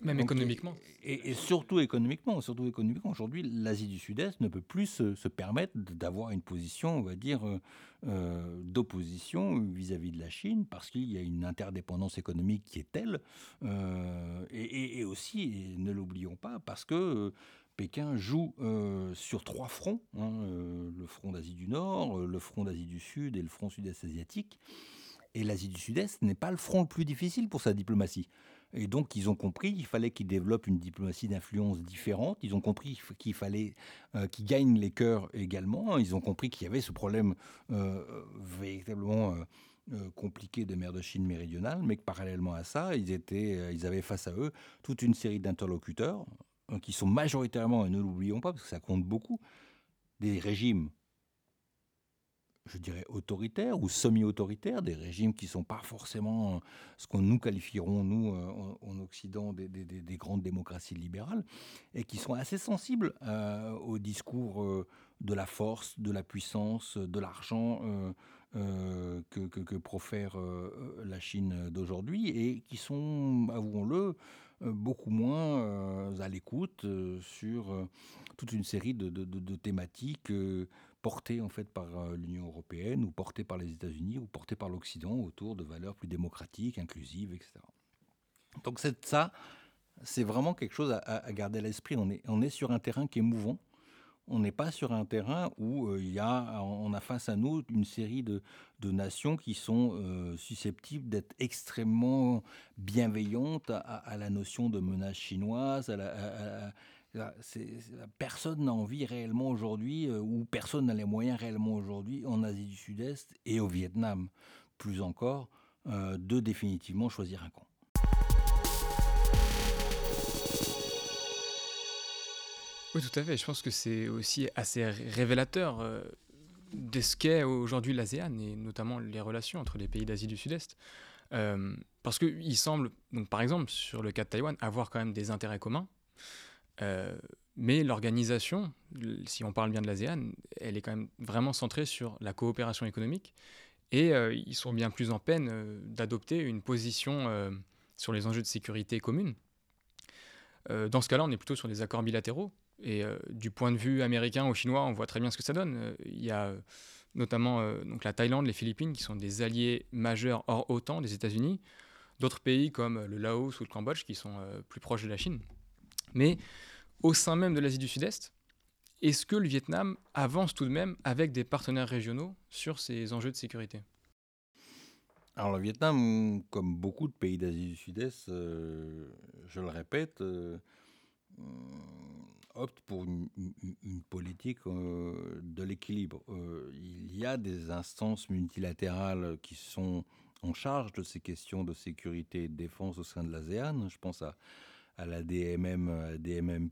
Même économiquement. Et, surtout économiquement. Surtout économiquement. Aujourd'hui, l'Asie du Sud-Est ne peut plus se, permettre d'avoir une position, on va dire, euh, euh, d'opposition vis-à-vis de la Chine, parce qu'il y a une interdépendance économique qui est telle. Euh, et, aussi, ne l'oublions pas, parce que Pékin joue sur trois fronts hein, le front d'Asie du Nord, le front d'Asie du Sud et le front sud-est asiatique. Et l'Asie du Sud-Est n'est pas le front le plus difficile pour sa diplomatie. Et donc, ils ont compris qu'il fallait qu'ils développent une diplomatie d'influence différente. Ils ont compris qu'il fallait euh, qu'ils gagnent les cœurs également. Ils ont compris qu'il y avait ce problème euh, véritablement euh, compliqué de mer de Chine méridionale, mais que parallèlement à ça, ils, étaient, ils avaient face à eux toute une série d'interlocuteurs qui sont majoritairement, et ne l'oublions pas, parce que ça compte beaucoup, des régimes je dirais, autoritaires ou semi-autoritaires, des régimes qui ne sont pas forcément ce qu'on nous qualifierons, nous, en, Occident, des, grandes démocraties libérales, et qui sont assez sensibles au discours de la force, de la puissance, de l'argent que, profère la Chine d'aujourd'hui, et qui sont, avouons-le, beaucoup moins à l'écoute sur toute une série de, thématiques portées en fait par l'Union européenne ou portées par les États-Unis ou portées par l'Occident autour de valeurs plus démocratiques, inclusives, etc. Donc ça, c'est vraiment quelque chose à, garder à l'esprit. On est, on est sur un terrain qui est mouvant. On n'est pas sur un terrain où il y a, on a face à nous une série de, nations qui sont susceptibles d'être extrêmement bienveillantes à, la notion de menace chinoise, à la, personne n'a envie réellement aujourd'hui, euh, ou personne n'a les moyens réellement aujourd'hui en Asie du Sud-Est et au Vietnam, plus encore, euh, de définitivement choisir un camp. Oui, tout à fait. Je pense que c'est aussi assez révélateur euh, de ce qu'est aujourd'hui l'ASEAN et notamment les relations entre les pays d'Asie du Sud-Est. parce qu'il semble, donc par exemple, sur le cas de Taïwan, avoir quand même des intérêts communs euh, mais l'organisation, si on parle bien de l'ASEAN, elle est quand même vraiment centrée sur la coopération économique. Et euh, ils sont bien plus en peine euh, d'adopter une position sur les enjeux de sécurité commune. dans ce cas-là, on est plutôt sur des accords bilatéraux. Et du point de vue américain ou chinois, on voit très bien ce que ça donne. Il y a notamment donc la Thaïlande, les Philippines, qui sont des alliés majeurs hors OTAN des États-Unis. D'autres pays comme le Laos ou le Cambodge qui sont plus proches de la Chine. Mais au sein même de l'Asie du Sud-Est, est-ce que le Vietnam avance tout de même avec des partenaires régionaux sur ces enjeux de sécurité? Alors le Vietnam, comme beaucoup de pays d'Asie du Sud-Est, euh, je le répète, euh, euh, opte pour une, politique de l'équilibre. il y a des instances multilatérales qui sont en charge de ces questions de sécurité et de défense au sein de l'ASEAN. Je pense à à la DMM, DMM+,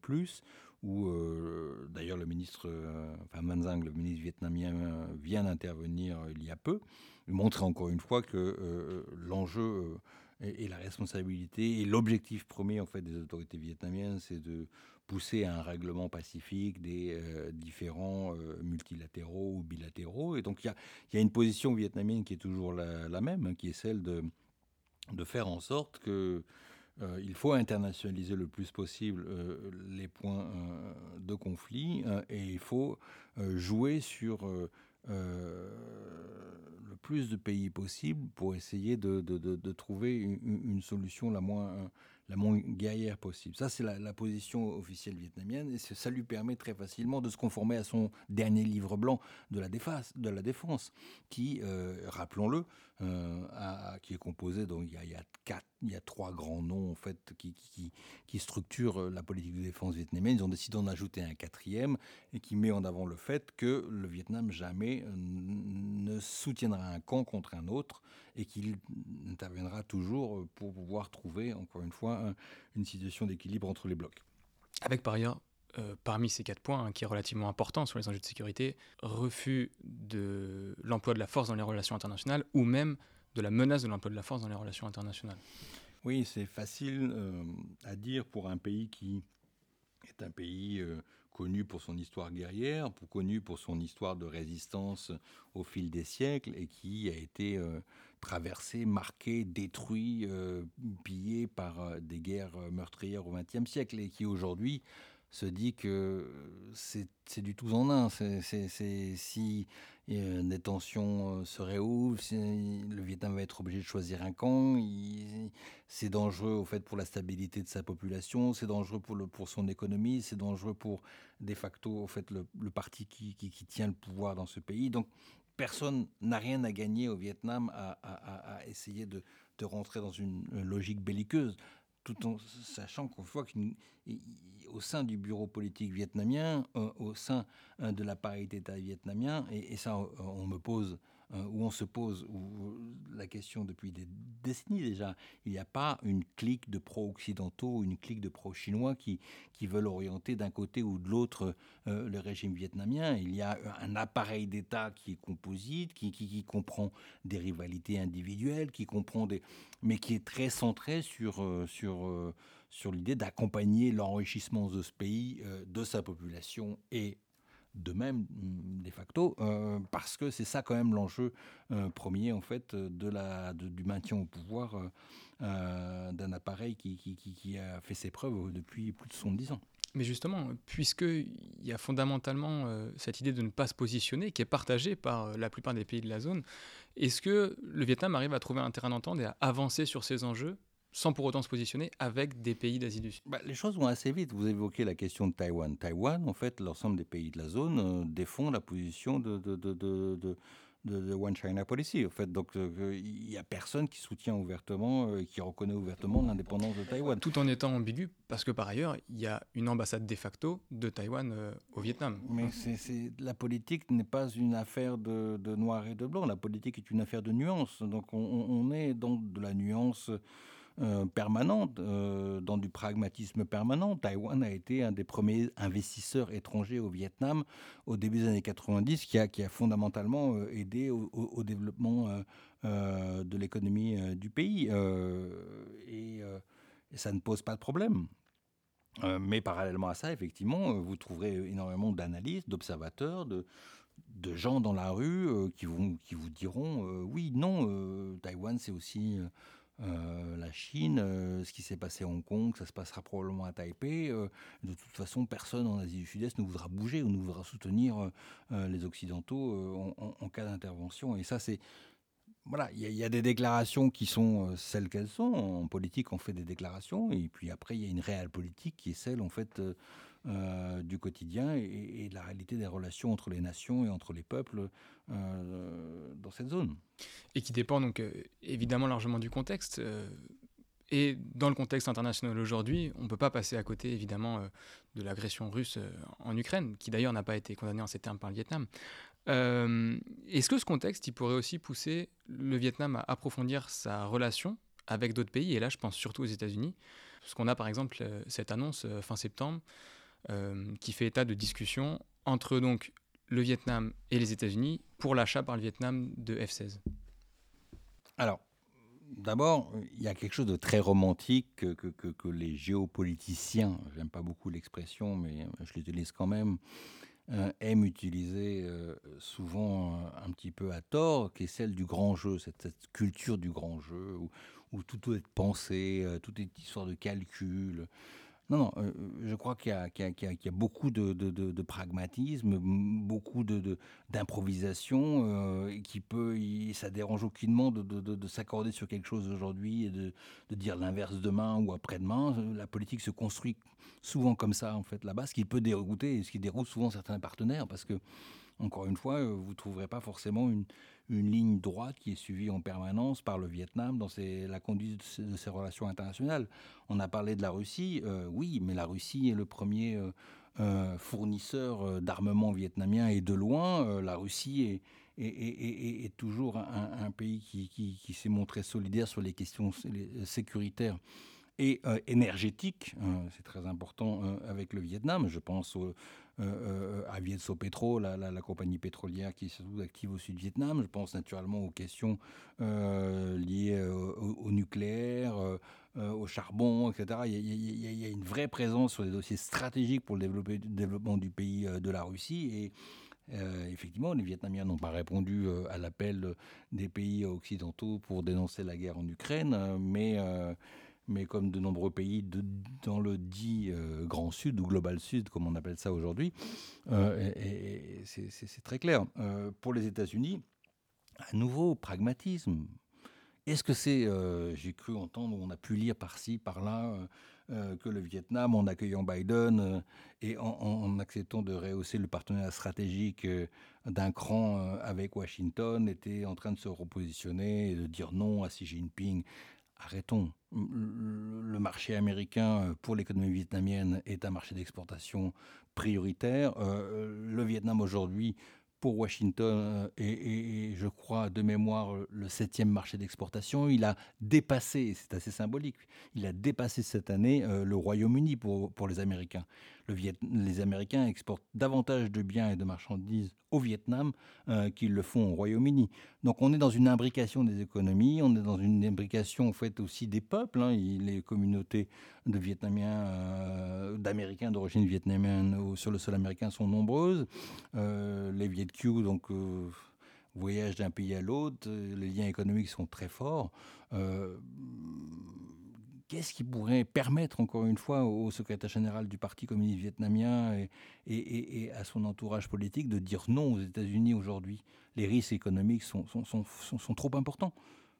où euh, d'ailleurs le ministre, euh, enfin Manzang, le ministre vietnamien, vient d'intervenir il y a peu, montrer encore une fois que euh, l'enjeu et, la responsabilité et l'objectif premier en fait des autorités vietnamiennes, c'est de pousser à un règlement pacifique des différents multilatéraux ou bilatéraux. Et donc il y a, une position vietnamienne qui est toujours la, même, hein, qui est celle de faire en sorte que euh, il faut internationaliser le plus possible euh, les points euh, de conflit et il faut jouer sur le plus de pays possible pour essayer de, trouver une, solution la moins la moins guerrière possible. Ça, c'est la, position officielle vietnamienne et ça lui permet très facilement de se conformer à son dernier livre blanc de la défense, qui, rappelons-le, euh, qui est composé, donc il y, a, trois grands noms en fait qui, structurent la politique de défense vietnamienne. Ils ont décidé d'en ajouter un quatrième et qui met en avant le fait que le Vietnam jamais euh, ne soutiendra un camp contre un autre et qu'il interviendra toujours pour pouvoir trouver, encore une fois, une situation d'équilibre entre les blocs. Avec par euh, parmi ces quatre points, hein, qui est relativement important sur les enjeux de sécurité, refus de l'emploi de la force dans les relations internationales ou même de la menace de l'emploi de la force dans les relations internationales. Oui, c'est facile euh, à dire pour un pays qui est un pays euh, connu pour son histoire guerrière, pour, connu pour son histoire de résistance au fil des siècles et qui a été traversé, marqué, détruit, pillé par des guerres meurtrières au XXe siècle et qui aujourd'hui se dit que c'est du tout en un. C'est si euh, des tensions euh, se réouvrent, si le Vietnam va être obligé de choisir un camp, c'est dangereux au fait pour la stabilité de sa population, c'est dangereux pour, le, pour son économie, c'est dangereux pour de facto au fait le, parti qui, qui, tient le pouvoir dans ce pays. Donc personne n'a rien à gagner au Vietnam à, à, à essayer de, de rentrer dans une logique belliqueuse tout en sachant qu'on voit qu'au sein du bureau politique vietnamien, euh, au sein euh, de l'appareil d'État vietnamien, et, ça, on me pose où on se pose la question depuis des décennies déjà. Il n'y a pas une clique de pro-occidentaux, une clique de pro-chinois qui, qui veulent orienter d'un côté ou de l'autre le régime vietnamien. Il y a un appareil d'État qui est composite, qui, qui, comprend des rivalités individuelles, qui comprend des, mais qui est très centré sur, sur sur l'idée d'accompagner l'enrichissement de ce pays, euh, de sa population et de même mm, de facto, euh, parce que c'est ça quand même l'enjeu euh, premier en fait de la, du maintien au pouvoir d'un appareil qui, qui, qui, a fait ses preuves depuis plus de 70 ans. Mais justement, puisqu'il y a fondamentalement cette idée de ne pas se positionner, qui est partagée par la plupart des pays de la zone, est-ce que le Vietnam arrive à trouver un terrain d'entente et à avancer sur ces enjeux? Sans pour autant se positionner avec des pays d'Asie du Sud bah, Les choses vont assez vite. Vous évoquez la question de Taïwan. Taïwan, en fait, l'ensemble des pays de la zone euh, défend la position de, de, de, de de, One China Policy. En fait, donc euh, il n'y a personne qui soutient ouvertement, euh, qui reconnaît ouvertement l'indépendance de Taïwan. Tout en étant ambigu, parce que par ailleurs, il y a une ambassade de facto de Taïwan au Vietnam. Mais c'est, la politique n'est pas une affaire de, noir et de blanc. La politique est une affaire de nuances. Donc on, on est dans de la nuance. Euh, permanente, euh, dans du pragmatisme permanent. Taïwan a été un des premiers investisseurs étrangers au Vietnam au début des années 90, qui a, fondamentalement euh, aidé au, développement de l'économie du pays. Et, ça ne pose pas de problème. mais parallèlement à ça, effectivement, vous trouverez énormément d'analystes, d'observateurs, de, gens dans la rue qui, qui vous diront oui, non, Taïwan c'est aussi euh, la Chine, euh, ce qui s'est passé à Hong Kong, ça se passera probablement à Taipei. Euh, de toute façon, personne en Asie du Sud-Est ne voudra bouger ou ne voudra soutenir les Occidentaux en, cas d'intervention. Et ça, c'est voilà, il y, a des déclarations qui sont celles qu'elles sont. En politique, on fait des déclarations, et puis après, il y a une réelle politique qui est celle, en fait, euh, du quotidien et, de la réalité des relations entre les nations et entre les peuples euh, dans cette zone. Et qui dépend donc euh, évidemment largement du contexte. et dans le contexte international aujourd'hui, on ne peut pas passer à côté évidemment de l'agression russe en Ukraine, qui d'ailleurs n'a pas été condamnée en ces termes par le Vietnam. Est-ce que ce contexte, il pourrait aussi pousser le Vietnam à approfondir sa relation avec d'autres pays? Et là, je pense surtout aux États-Unis, parce qu'on a par exemple cette annonce fin septembre euh, qui fait état de discussions entre donc le Vietnam et les États-Unis pour l'achat par le Vietnam de F-16 Alors, d'abord, il y a quelque chose de très romantique que, que, les géopoliticiens, j'aime pas beaucoup l'expression, mais je l'utilise quand même, euh, aiment utiliser euh, souvent un petit peu à tort, qui est celle du grand jeu, cette, culture du grand jeu, où, tout doit être pensé, tout est histoire de calcul. Non, non, euh, je crois qu'il y, a beaucoup de, pragmatisme, beaucoup d'improvisation, euh, qui peut, ça dérange aucunement de, s'accorder sur quelque chose aujourd'hui et de, dire l'inverse demain ou après-demain. La politique se construit souvent comme ça, en fait, là-bas, ce qui peut dérouter et ce qui déroute souvent certains partenaires, parce que, encore une fois, euh, vous ne trouverez pas forcément une, une ligne droite qui est suivie en permanence par le Vietnam dans la conduite de ses relations internationales. On a parlé de la Russie, euh, oui, mais la Russie est le premier euh, euh, fournisseur d'armement vietnamien et de loin, la Russie est, toujours un, pays qui, s'est montré solidaire sur les questions sécuritaires et énergétiques. C'est très important avec le Vietnam. Je pense au euh, à Vietso Petro, la, compagnie pétrolière qui est active au sud-Vietnam. Je pense naturellement aux questions euh, liées euh, au, nucléaire, au charbon, etc. Il y, a, une vraie présence sur des dossiers stratégiques pour le, développement du pays de la Russie. Et effectivement, les Vietnamiens n'ont pas répondu à l'appel des pays occidentaux pour dénoncer la guerre en Ukraine, mais mais comme de nombreux pays dans le dit euh, Grand Sud ou Global Sud, comme on appelle ça aujourd'hui, euh, c'est très clair. Euh, pour les États-Unis, à nouveau, pragmatisme. Est-ce que c'est, j'ai cru entendre, on a pu lire par-ci, par-là, que le Vietnam, en accueillant Biden et en, acceptant de rehausser le partenariat stratégique d'un cran avec Washington, était en train de se repositionner et de dire non à Xi Jinping arrêtons. Le marché américain euh, pour l'économie vietnamienne est un marché d'exportation prioritaire. Euh, le Vietnam aujourd'hui, pour Washington, euh, et, je crois de mémoire, le septième marché d'exportation. Il a dépassé, c'est assez symbolique, il a dépassé cette année le Royaume-Uni pour, pour les Américains. Le les Américains exportent davantage de biens et de marchandises au Vietnam euh, qu'ils le font au Royaume-Uni. Donc on est dans une imbrication des économies, on est dans une imbrication en fait aussi des peuples. Hein. Les communautés de Vietnamiens, euh, d'Américains d'origine vietnamienne sur le sol américain sont nombreuses. les Viet donc voyage d'un pays à l'autre, euh, les liens économiques sont très forts. Euh, qu'est-ce qui pourrait permettre, encore une fois, au secrétaire général du Parti communiste vietnamien et, à son entourage politique de dire non aux États-Unis aujourd'hui? Les risques économiques sont, sont, trop importants.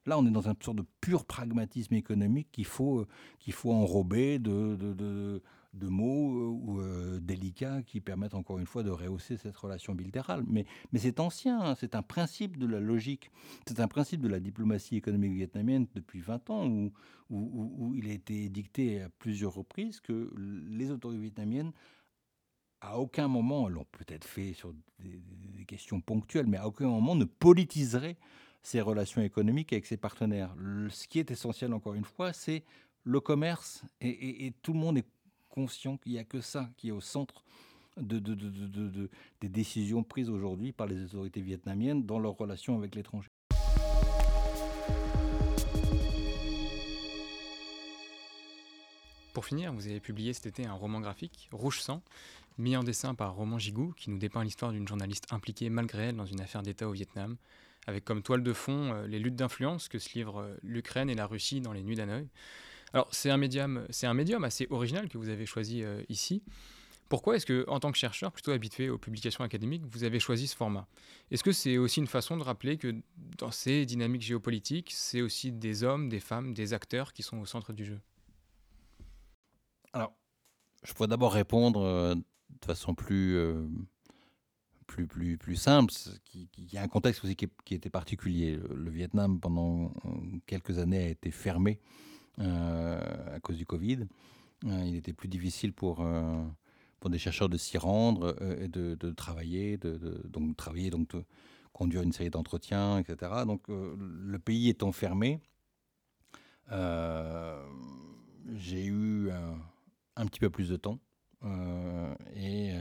Là, on est dans un sorte de pur pragmatisme économique qu'il faut, faut enrober de euh, ou euh, délicats qui permettent encore une fois de rehausser cette relation bilatérale. Mais, c'est ancien, hein, c'est un principe de la logique, c'est un principe de la diplomatie économique vietnamienne depuis 20 ans où, il a été dicté à plusieurs reprises que les autorités vietnamiennes à aucun moment, l'ont peut-être fait sur des, questions ponctuelles, mais à aucun moment ne politiseraient ses relations économiques avec ses partenaires. ce qui est essentiel, encore une fois, c'est le commerce et, et, tout le monde est conscient qu'il n'y a que ça qui est au centre de, des décisions prises aujourd'hui par les autorités vietnamiennes dans leurs relations avec l'étranger. Pour finir, vous avez publié cet été un roman graphique, Rouge Sang, mis en dessin par Roman Gigou, qui nous dépeint l'histoire d'une journaliste impliquée malgré elle dans une affaire d'État au Vietnam, avec comme toile de fond euh, les luttes d'influence que se livrent euh, l'Ukraine et la Russie dans les nuits d'Hanoï. Alors, c'est un, médium, c'est un médium assez original que vous avez choisi euh, ici. Pourquoi est-ce que, en tant que chercheur plutôt habitué aux publications académiques, vous avez choisi ce format? Est-ce que c'est aussi une façon de rappeler que dans ces dynamiques géopolitiques, c'est aussi des hommes, des femmes, des acteurs qui sont au centre du jeu? Alors, je pourrais d'abord répondre euh, de façon plus, euh, plus, plus, plus simple. Il y a un contexte aussi qui, était particulier. Le Vietnam, pendant quelques années, a été fermé à cause du Covid. Euh, il était plus difficile pour euh, pour des chercheurs de s'y rendre et de, travailler, de, donc travailler, donc de conduire une série d'entretiens, etc. Donc le pays étant fermé, j'ai eu un, petit peu plus de temps. et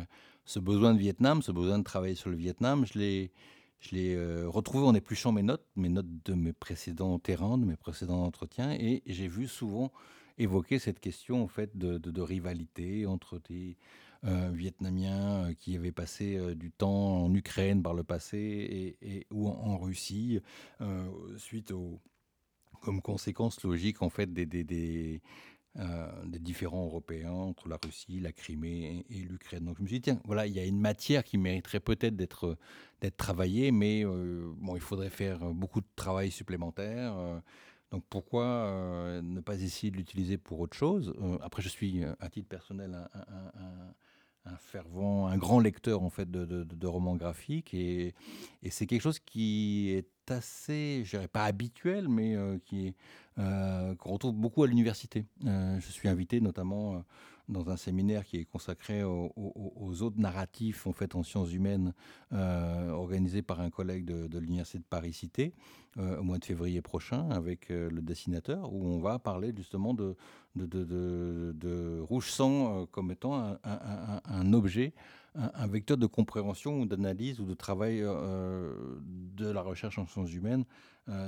ce besoin de Vietnam, ce besoin de travailler sur le Vietnam, je l'ai je l'ai euh, retrouvé en épluchant mes notes, mes notes de mes précédents terrains, de mes précédents entretiens, et j'ai vu souvent évoquer cette question fait de, rivalité entre des euh, Vietnamiens euh, qui avaient passé du temps en Ukraine par le passé et, ou en, Russie suite aux comme conséquence logique en fait des euh, des différents européens entre la Russie, la Crimée et, l'Ukraine. Donc je me suis dit, tiens, voilà, il y a une matière qui mériterait peut-être d'être travaillée, mais euh, bon, il faudrait faire beaucoup de travail supplémentaire. Euh. donc pourquoi ne pas essayer de l'utiliser pour autre chose Après, je suis, à titre personnel, un fervent, un grand lecteur en fait de, romans graphiques et, c'est quelque chose qui est assez, je dirais pas habituel, mais euh, qui euh, qu'on retrouve beaucoup à l'université. Euh, je suis invité notamment dans un séminaire qui est consacré aux, autres narratifs en fait en sciences humaines, euh, organisé par un collègue de, l'université de Paris Cité euh, au mois de février prochain avec euh, le dessinateur, où on va parler justement de, de, rouge sang comme étant un, objet, un, vecteur de compréhension ou d'analyse ou de travail de la recherche en sciences humaines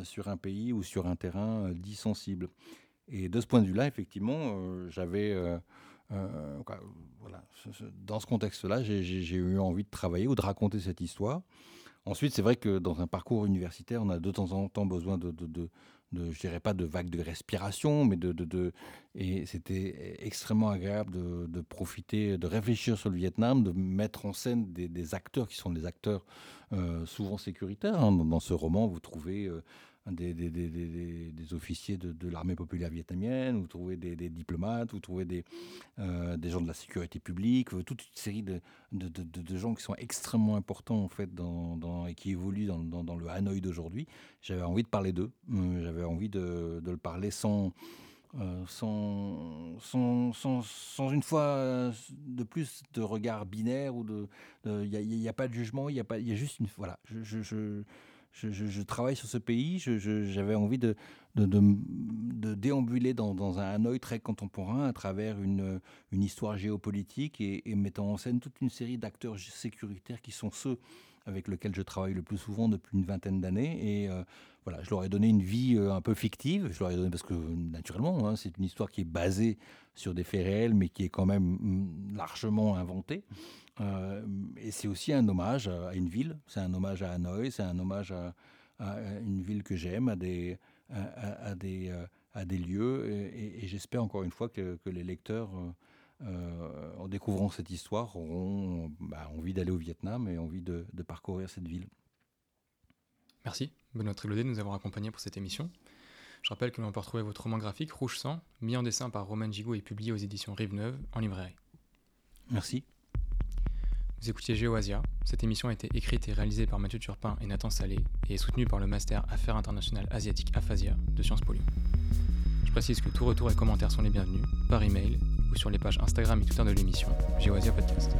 sur un pays ou sur un terrain dit sensible. Et de ce point de vue-là, effectivement, j'avais euh. Dans ce contexte-là, j'ai eu envie de travailler ou de raconter cette histoire. Ensuite, c'est vrai que dans un parcours universitaire, on a de temps en temps besoin de, je dirais pas de vagues de respiration, mais de, de, et c'était extrêmement agréable de, profiter, de réfléchir sur le Vietnam, de mettre en scène des, acteurs qui sont des acteurs euh, souvent sécuritaires. Hein. Dans, ce roman, vous trouvez euh, des, des, des, des, officiers de, de l'armée populaire vietnamienne, vous trouvez des, diplomates, vous trouvez des, euh, des gens de la sécurité publique, euh, toute une série de, de, gens qui sont extrêmement importants en fait dans, dans et qui évoluent dans, dans, le Hanoï d'aujourd'hui. J'avais envie de parler d'eux, euh, j'avais envie de, le parler sans, sans, sans, sans, une fois de plus de regard binaire ou de il n'y a, pas de jugement, il y a y a juste une voilà travaille sur ce pays, j'avais envie de, déambuler dans, un Hanoï très contemporain à travers une histoire géopolitique et, mettant en scène toute une série d'acteurs sécuritaires qui sont ceux avec lesquels je travaille le plus souvent depuis une vingtaine d'années. Et euh, voilà, je leur ai donné une vie euh, un peu fictive. Je leur ai donné parce que naturellement, hein, c'est une histoire qui est basée sur des faits réels, mais qui est quand même mm, largement inventée. Euh, et c'est aussi un hommage à une ville, c'est un hommage à Hanoï, c'est un hommage à, une ville que j'aime, à des lieux. Et, j'espère encore une fois que, les lecteurs, euh, en découvrant cette histoire, auront bah, envie d'aller au Vietnam et envie de, parcourir cette ville. Merci, Benoît Trilaudet, de nous avoir accompagnés pour cette émission. Je rappelle que l'on peut retrouver votre roman graphique Rouge Sang, mis en dessin par Romain Gigot et publié aux éditions Rive Neuve en librairie. Merci. Vous écoutiez GeoAsia. Cette émission a été écrite et réalisée par Mathieu Turpin et Nathan Salé et est soutenue par le Master Affaires internationales asiatiques APHASIA de Sciences Po Je précise que tout retour et commentaires sont les bienvenus par email ou sur les pages Instagram et Twitter de l'émission Géoasia Podcast.